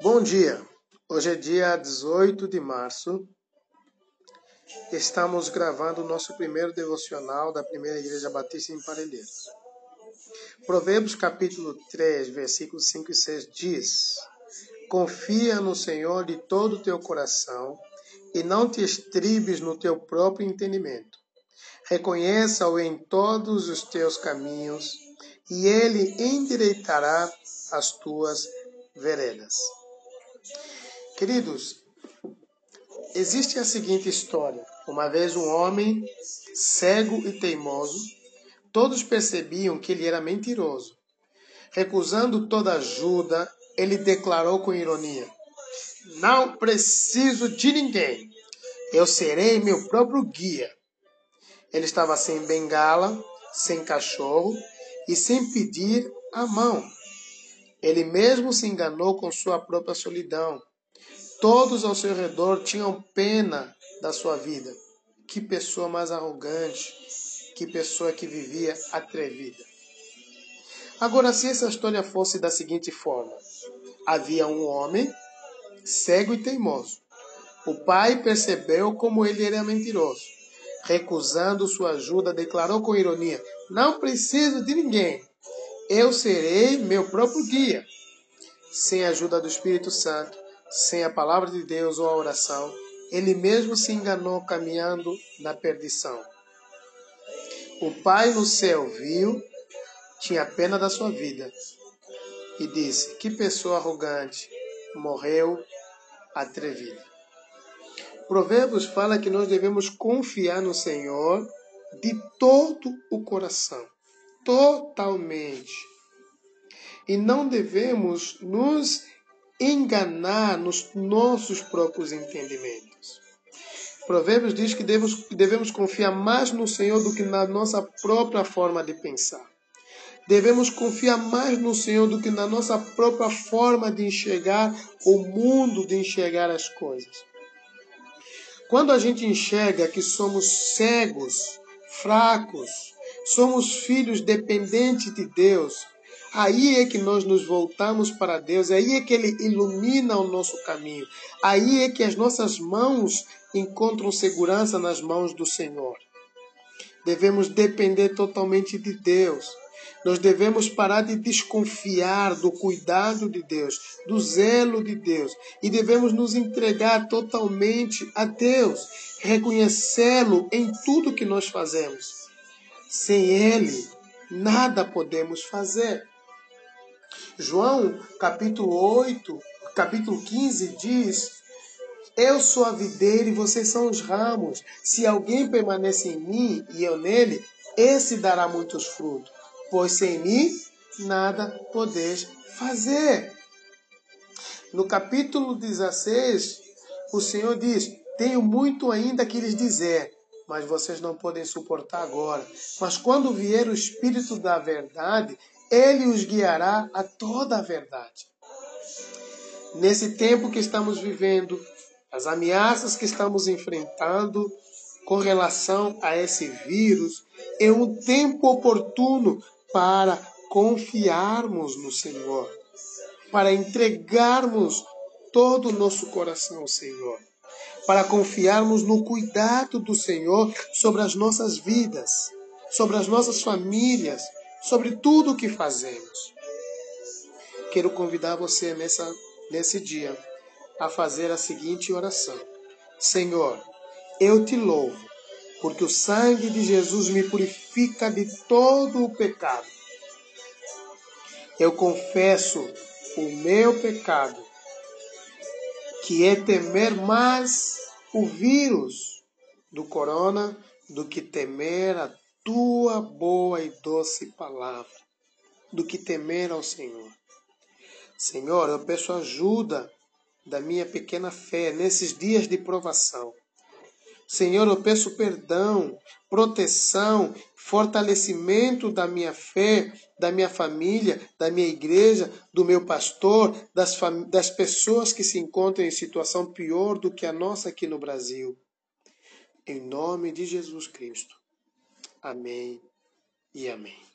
Bom dia. Hoje é dia 18 de março. Estamos gravando o nosso primeiro devocional da Primeira Igreja Batista em Parelheiros. Provérbios capítulo 3, versículos 5 e 6 diz: Confia no Senhor de todo o teu coração e não te estribes no teu próprio entendimento. Reconheça-o em todos os teus caminhos e ele endireitará as tuas veredas. Queridos, existe a seguinte história. Uma vez um homem cego e teimoso, todos percebiam que ele era mentiroso. Recusando toda ajuda, ele declarou com ironia: Não preciso de ninguém. Eu serei meu próprio guia. Ele estava sem bengala, sem cachorro e sem pedir a mão. Ele mesmo se enganou com sua própria solidão. Todos ao seu redor tinham pena da sua vida. Que pessoa mais arrogante, que pessoa que vivia atrevida. Agora, se essa história fosse da seguinte forma: havia um homem cego e teimoso. O pai percebeu como ele era mentiroso. Recusando sua ajuda, declarou com ironia: Não preciso de ninguém. Eu serei meu próprio guia. Sem a ajuda do Espírito Santo, sem a palavra de Deus ou a oração, ele mesmo se enganou caminhando na perdição. O Pai no céu viu, tinha pena da sua vida e disse: Que pessoa arrogante, morreu atrevida. Provérbios fala que nós devemos confiar no Senhor de todo o coração totalmente. E não devemos nos enganar nos nossos próprios entendimentos. Provérbios diz que devemos, devemos confiar mais no Senhor do que na nossa própria forma de pensar. Devemos confiar mais no Senhor do que na nossa própria forma de enxergar o mundo, de enxergar as coisas. Quando a gente enxerga que somos cegos, fracos, somos filhos dependentes de Deus, aí é que nós nos voltamos para Deus, aí é que Ele ilumina o nosso caminho, aí é que as nossas mãos encontram segurança nas mãos do Senhor. Devemos depender totalmente de Deus. Nós devemos parar de desconfiar do cuidado de Deus, do zelo de Deus, e devemos nos entregar totalmente a Deus, reconhecê-lo em tudo que nós fazemos. Sem Ele, nada podemos fazer. João, capítulo 8, capítulo 15 diz: Eu sou a videira e vocês são os ramos. Se alguém permanece em mim e eu nele, esse dará muitos frutos, pois sem mim nada podeis fazer. No capítulo 16, o Senhor diz: Tenho muito ainda que lhes dizer, mas vocês não podem suportar agora. Mas quando vier o Espírito da Verdade, ele os guiará a toda a verdade. Nesse tempo que estamos vivendo, as ameaças que estamos enfrentando com relação a esse vírus, é um tempo oportuno para confiarmos no Senhor, para entregarmos todo o nosso coração ao Senhor para confiarmos no cuidado do Senhor sobre as nossas vidas, sobre as nossas famílias, sobre tudo o que fazemos. Quero convidar você nessa, nesse dia a fazer a seguinte oração: Senhor, eu te louvo, porque o sangue de Jesus me purifica de todo o pecado. Eu confesso o meu pecado que é temer mais o vírus do corona do que temer a tua boa e doce palavra, do que temer ao Senhor. Senhor, eu peço ajuda da minha pequena fé nesses dias de provação. Senhor, eu peço perdão, proteção, fortalecimento da minha fé, da minha família, da minha igreja, do meu pastor, das, das pessoas que se encontram em situação pior do que a nossa aqui no Brasil. Em nome de Jesus Cristo. Amém e amém.